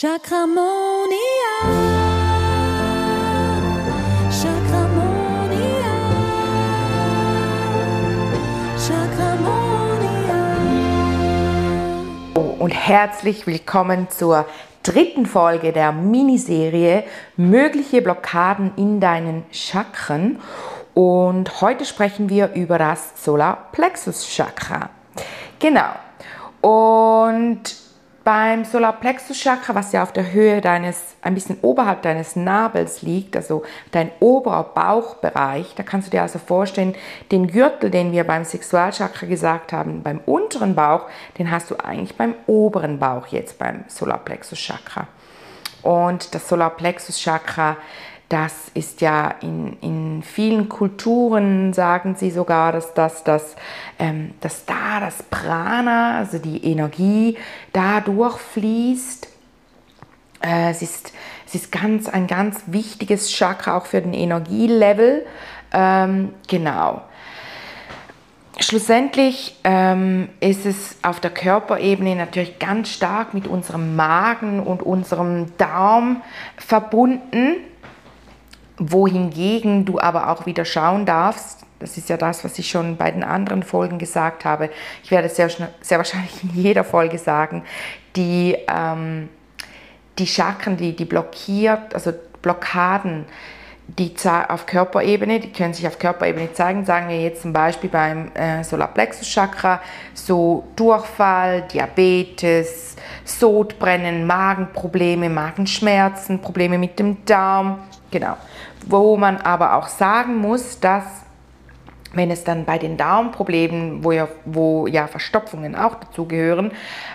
Chakramonia. Chakramonia. Chakramonia. und herzlich willkommen zur dritten Folge der Miniserie Mögliche Blockaden in deinen Chakren. Und heute sprechen wir über das Solarplexus Chakra. Genau. Und beim Solarplexus Chakra, was ja auf der Höhe deines, ein bisschen oberhalb deines Nabels liegt, also dein oberer Bauchbereich, da kannst du dir also vorstellen, den Gürtel, den wir beim Sexualchakra gesagt haben, beim unteren Bauch, den hast du eigentlich beim oberen Bauch jetzt beim Solarplexus Chakra. Und das Solarplexus Chakra, das ist ja in, in vielen Kulturen, sagen sie sogar, dass, das, dass, ähm, dass da das Prana, also die Energie, da durchfließt. Äh, es, ist, es ist ganz, ein ganz wichtiges Chakra auch für den Energielevel. Ähm, genau. Schlussendlich ähm, ist es auf der Körperebene natürlich ganz stark mit unserem Magen und unserem Darm verbunden wohingegen du aber auch wieder schauen darfst, das ist ja das, was ich schon bei den anderen Folgen gesagt habe, ich werde es sehr, sehr wahrscheinlich in jeder Folge sagen, die, ähm, die Chakren, die, die blockiert, also Blockaden, die auf Körperebene, die können sich auf Körperebene zeigen, sagen wir jetzt zum Beispiel beim äh, Solarplexus Chakra, so Durchfall, Diabetes, Sodbrennen, Magenprobleme, Magenschmerzen, Probleme mit dem Darm, genau. Wo man aber auch sagen muss, dass wenn es dann bei den Darmproblemen, wo ja, wo ja Verstopfungen auch dazugehören,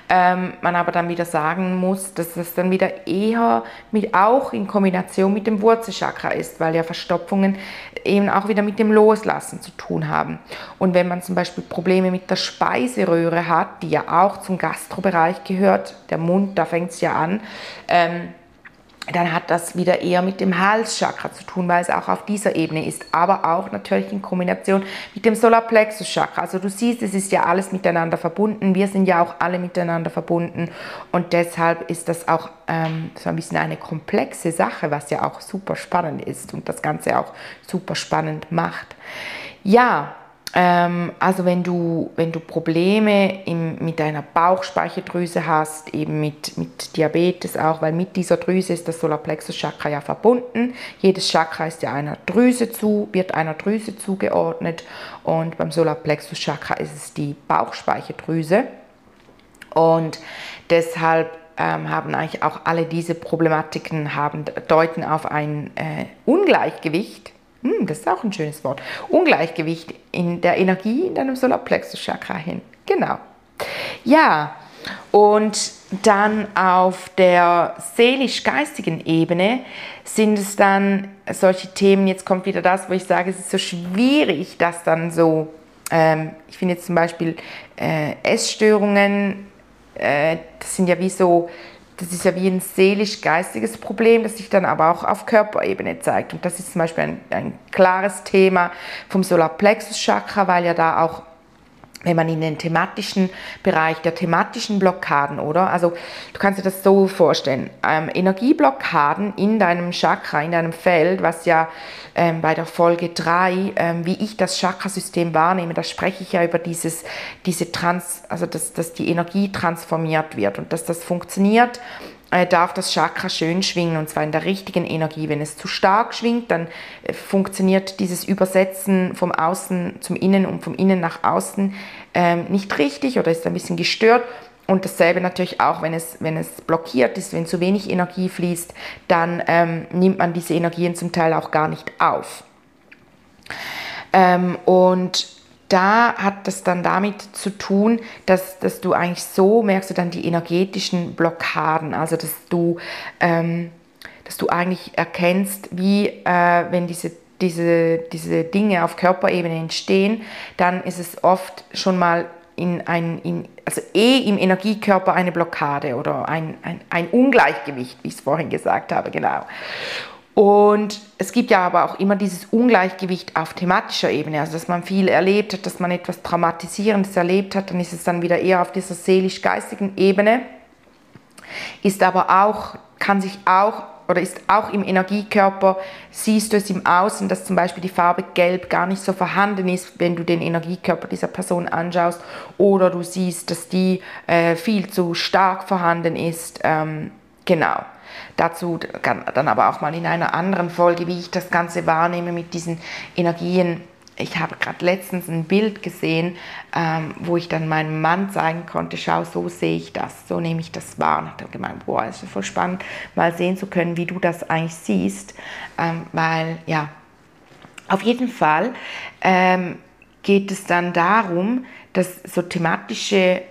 ähm, man aber dann wieder sagen muss, dass es dann wieder eher mit, auch in Kombination mit dem Wurzelchakra ist, weil ja Verstopfungen eben auch wieder mit dem Loslassen zu tun haben. Und wenn man zum Beispiel Probleme mit der Speiseröhre hat, die ja auch zum Gastrobereich gehört, der Mund, da fängt es ja an, ähm, dann hat das wieder eher mit dem Halschakra zu tun, weil es auch auf dieser Ebene ist, aber auch natürlich in Kombination mit dem Solarplexus Chakra. Also du siehst, es ist ja alles miteinander verbunden. Wir sind ja auch alle miteinander verbunden und deshalb ist das auch ähm, so ein bisschen eine komplexe Sache, was ja auch super spannend ist und das Ganze auch super spannend macht. Ja, also wenn du, wenn du Probleme im, mit deiner Bauchspeicheldrüse hast, eben mit, mit Diabetes auch, weil mit dieser Drüse ist das Solarplexus Chakra ja verbunden. Jedes Chakra ist ja einer Drüse zu, wird einer Drüse zugeordnet und beim Solarplexus Chakra ist es die Bauchspeicheldrüse. Und deshalb ähm, haben eigentlich auch alle diese Problematiken haben, deuten auf ein äh, Ungleichgewicht hm, das ist auch ein schönes Wort. Ungleichgewicht in der Energie in deinem Solarplexus-Chakra hin. Genau. Ja, und dann auf der seelisch-geistigen Ebene sind es dann solche Themen, jetzt kommt wieder das, wo ich sage, es ist so schwierig, das dann so, ähm, ich finde jetzt zum Beispiel äh, Essstörungen, äh, das sind ja wie so das ist ja wie ein seelisch-geistiges Problem, das sich dann aber auch auf Körperebene zeigt. Und das ist zum Beispiel ein, ein klares Thema vom Solarplexus-Chakra, weil ja da auch wenn man in den thematischen Bereich der thematischen Blockaden, oder? Also du kannst dir das so vorstellen, ähm, Energieblockaden in deinem Chakra, in deinem Feld, was ja ähm, bei der Folge 3, ähm, wie ich das Chakrasystem wahrnehme, da spreche ich ja über dieses, diese Trans, also dass, dass die Energie transformiert wird und dass das funktioniert darf das Chakra schön schwingen und zwar in der richtigen Energie. Wenn es zu stark schwingt, dann äh, funktioniert dieses Übersetzen vom Außen zum Innen und vom Innen nach Außen ähm, nicht richtig oder ist ein bisschen gestört. Und dasselbe natürlich auch, wenn es, wenn es blockiert ist, wenn zu wenig Energie fließt, dann ähm, nimmt man diese Energien zum Teil auch gar nicht auf. Ähm, und da hat das dann damit zu tun, dass, dass du eigentlich so merkst du dann die energetischen Blockaden, also dass du, ähm, dass du eigentlich erkennst, wie äh, wenn diese, diese, diese Dinge auf Körperebene entstehen, dann ist es oft schon mal in ein, in, also eh im Energiekörper eine Blockade oder ein, ein, ein Ungleichgewicht, wie ich es vorhin gesagt habe, genau. Und es gibt ja aber auch immer dieses Ungleichgewicht auf thematischer Ebene, also dass man viel erlebt hat, dass man etwas Traumatisierendes erlebt hat, dann ist es dann wieder eher auf dieser seelisch-geistigen Ebene. ist aber auch, kann sich auch oder ist auch im Energiekörper, siehst du es im Außen, dass zum Beispiel die Farbe Gelb gar nicht so vorhanden ist, wenn du den Energiekörper dieser Person anschaust, oder du siehst, dass die äh, viel zu stark vorhanden ist. Ähm, genau. Dazu dann aber auch mal in einer anderen Folge, wie ich das Ganze wahrnehme mit diesen Energien ich habe gerade letztens ein Bild gesehen, ähm, wo ich dann meinem Mann zeigen konnte, schau, so sehe ich das, so nehme ich das wahr. Und habe gemeint, boah, ist voll spannend, mal sehen zu können, wie du das eigentlich siehst, ähm, weil ja, auf jeden Fall ähm, geht es dann darum, dass so thematische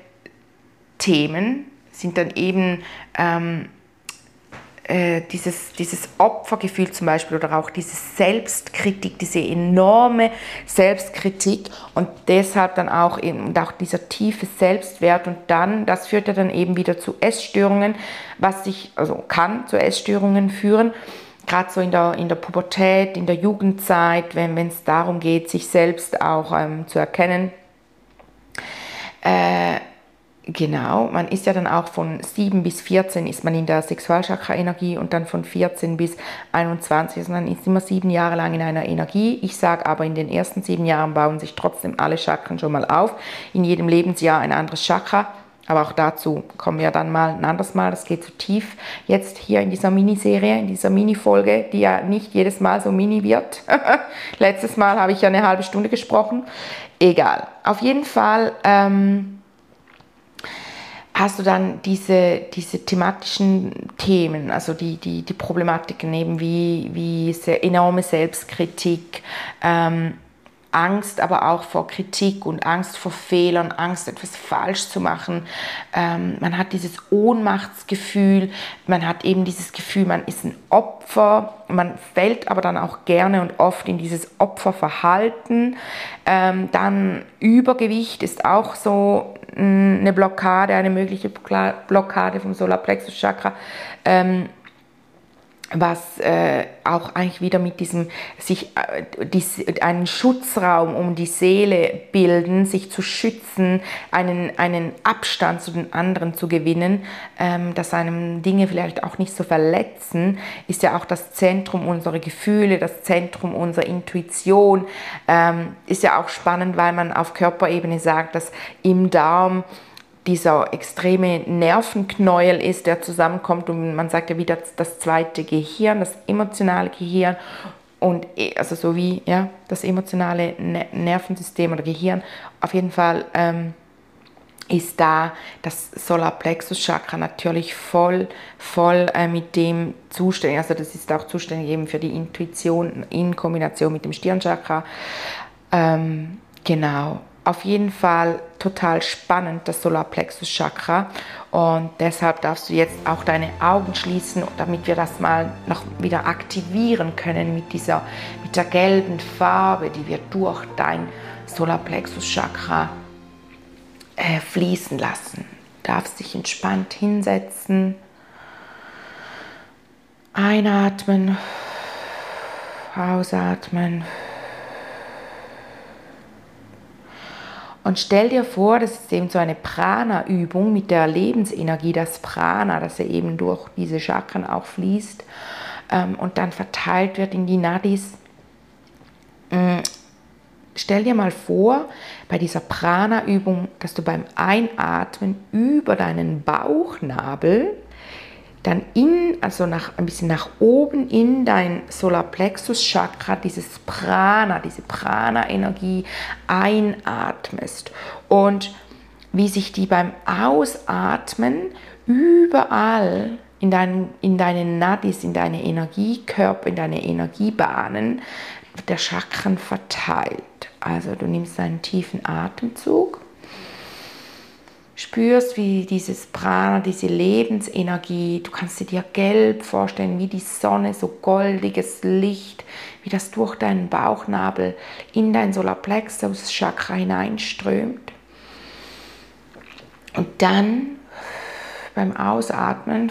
Themen sind dann eben ähm, äh, dieses, dieses Opfergefühl zum Beispiel oder auch diese Selbstkritik, diese enorme Selbstkritik und deshalb dann auch und auch dieser tiefe Selbstwert und dann, das führt ja dann eben wieder zu Essstörungen, was sich, also kann zu Essstörungen führen, gerade so in der, in der Pubertät, in der Jugendzeit, wenn es darum geht, sich selbst auch ähm, zu erkennen. Äh, Genau, man ist ja dann auch von 7 bis 14 ist man in der Sexualchakra-Energie und dann von 14 bis 21, also man ist immer sieben Jahre lang in einer Energie. Ich sage aber, in den ersten sieben Jahren bauen sich trotzdem alle Chakren schon mal auf. In jedem Lebensjahr ein anderes Chakra. Aber auch dazu kommen wir dann mal ein anderes Mal. Das geht zu tief jetzt hier in dieser Miniserie, in dieser Mini-Folge, die ja nicht jedes Mal so mini wird. Letztes Mal habe ich ja eine halbe Stunde gesprochen. Egal. Auf jeden Fall. Ähm, hast du dann diese, diese thematischen Themen, also die, die, die Problematiken eben wie, wie sehr enorme Selbstkritik, ähm, Angst aber auch vor Kritik und Angst vor Fehlern, Angst etwas falsch zu machen. Ähm, man hat dieses Ohnmachtsgefühl, man hat eben dieses Gefühl, man ist ein Opfer, man fällt aber dann auch gerne und oft in dieses Opferverhalten. Ähm, dann Übergewicht ist auch so eine Blockade, eine mögliche Blockade vom Solarplexus Chakra. Ähm, was äh, auch eigentlich wieder mit diesem sich äh, dies, einen Schutzraum um die Seele bilden, sich zu schützen, einen, einen Abstand zu den anderen zu gewinnen, ähm, dass einem Dinge vielleicht auch nicht so verletzen, ist ja auch das Zentrum unserer Gefühle, das Zentrum unserer Intuition. Ähm, ist ja auch spannend, weil man auf Körperebene sagt, dass im Darm dieser extreme Nervenknäuel ist, der zusammenkommt und man sagt ja wieder das zweite Gehirn, das emotionale Gehirn und eh, also so wie ja, das emotionale Nervensystem oder Gehirn. Auf jeden Fall ähm, ist da das Solarplexus Chakra natürlich voll, voll äh, mit dem zuständig. Also das ist auch zuständig eben für die Intuition in Kombination mit dem Stirnchakra. Ähm, genau auf jeden Fall total spannend, das Solarplexus Chakra. Und deshalb darfst du jetzt auch deine Augen schließen, damit wir das mal noch wieder aktivieren können mit dieser, mit der gelben Farbe, die wir durch dein Solarplexus Chakra äh, fließen lassen. Du darfst dich entspannt hinsetzen, einatmen, ausatmen. Und stell dir vor, das ist eben so eine Prana-Übung mit der Lebensenergie, das Prana, das ja eben durch diese Chakren auch fließt ähm, und dann verteilt wird in die Nadis. Mm, stell dir mal vor, bei dieser Prana-Übung, dass du beim Einatmen über deinen Bauchnabel dann in, also nach, ein bisschen nach oben in dein Solarplexus Chakra, dieses Prana, diese Prana-Energie einatmest und wie sich die beim Ausatmen überall in, dein, in deine Nadis, in deine Energiekörper, in deine Energiebahnen der Chakren verteilt. Also du nimmst einen tiefen Atemzug spürst, wie dieses Prana, diese Lebensenergie, du kannst sie dir gelb vorstellen, wie die Sonne, so goldiges Licht, wie das durch deinen Bauchnabel in dein Solarplexus Chakra hineinströmt. Und dann beim Ausatmen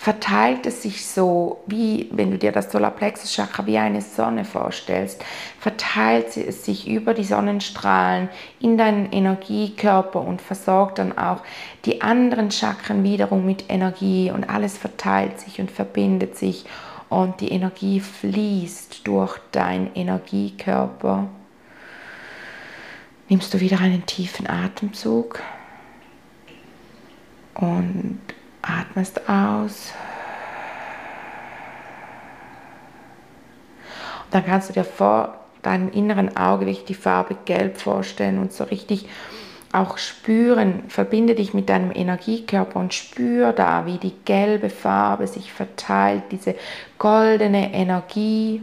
verteilt es sich so, wie wenn du dir das Solarplexus Chakra wie eine Sonne vorstellst, verteilt es sich über die Sonnenstrahlen in deinen Energiekörper und versorgt dann auch die anderen Chakren wiederum mit Energie und alles verteilt sich und verbindet sich und die Energie fließt durch deinen Energiekörper. Nimmst du wieder einen tiefen Atemzug und atmest aus. Und dann kannst du dir vor deinem inneren Auge wirklich die Farbe Gelb vorstellen und so richtig auch spüren, verbinde dich mit deinem Energiekörper und spür da, wie die gelbe Farbe sich verteilt, diese goldene Energie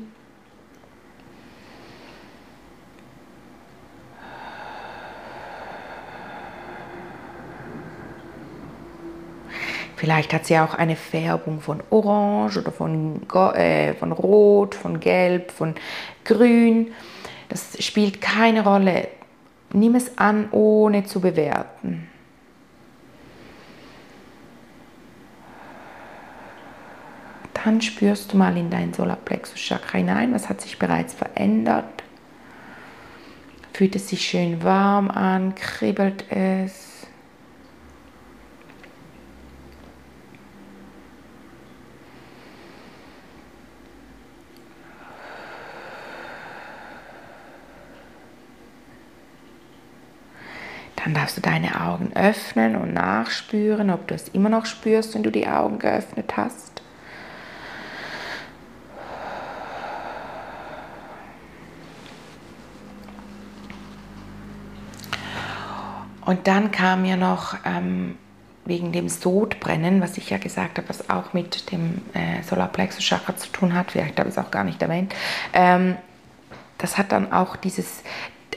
Vielleicht hat sie auch eine Färbung von Orange oder von, äh, von Rot, von Gelb, von Grün. Das spielt keine Rolle. Nimm es an, ohne zu bewerten. Dann spürst du mal in dein Solarplexus Chakra hinein, was hat sich bereits verändert. Fühlt es sich schön warm an, kribbelt es. Dann darfst du deine Augen öffnen und nachspüren, ob du es immer noch spürst, wenn du die Augen geöffnet hast. Und dann kam mir noch ähm, wegen dem Sodbrennen, was ich ja gesagt habe, was auch mit dem äh, Solarplexus Chakra zu tun hat, vielleicht habe ich es auch gar nicht erwähnt, ähm, das hat dann auch dieses,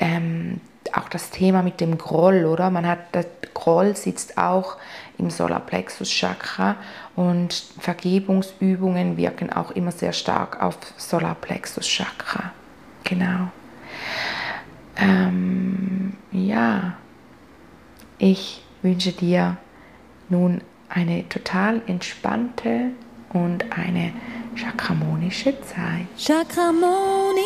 ähm, auch das Thema mit dem Groll, oder? Man hat, der Groll sitzt auch im Solarplexus Chakra und Vergebungsübungen wirken auch immer sehr stark auf Solarplexus Chakra. Genau. Ähm, ja, ich wünsche dir nun eine total entspannte und eine chakramonische Zeit. Chakramonia.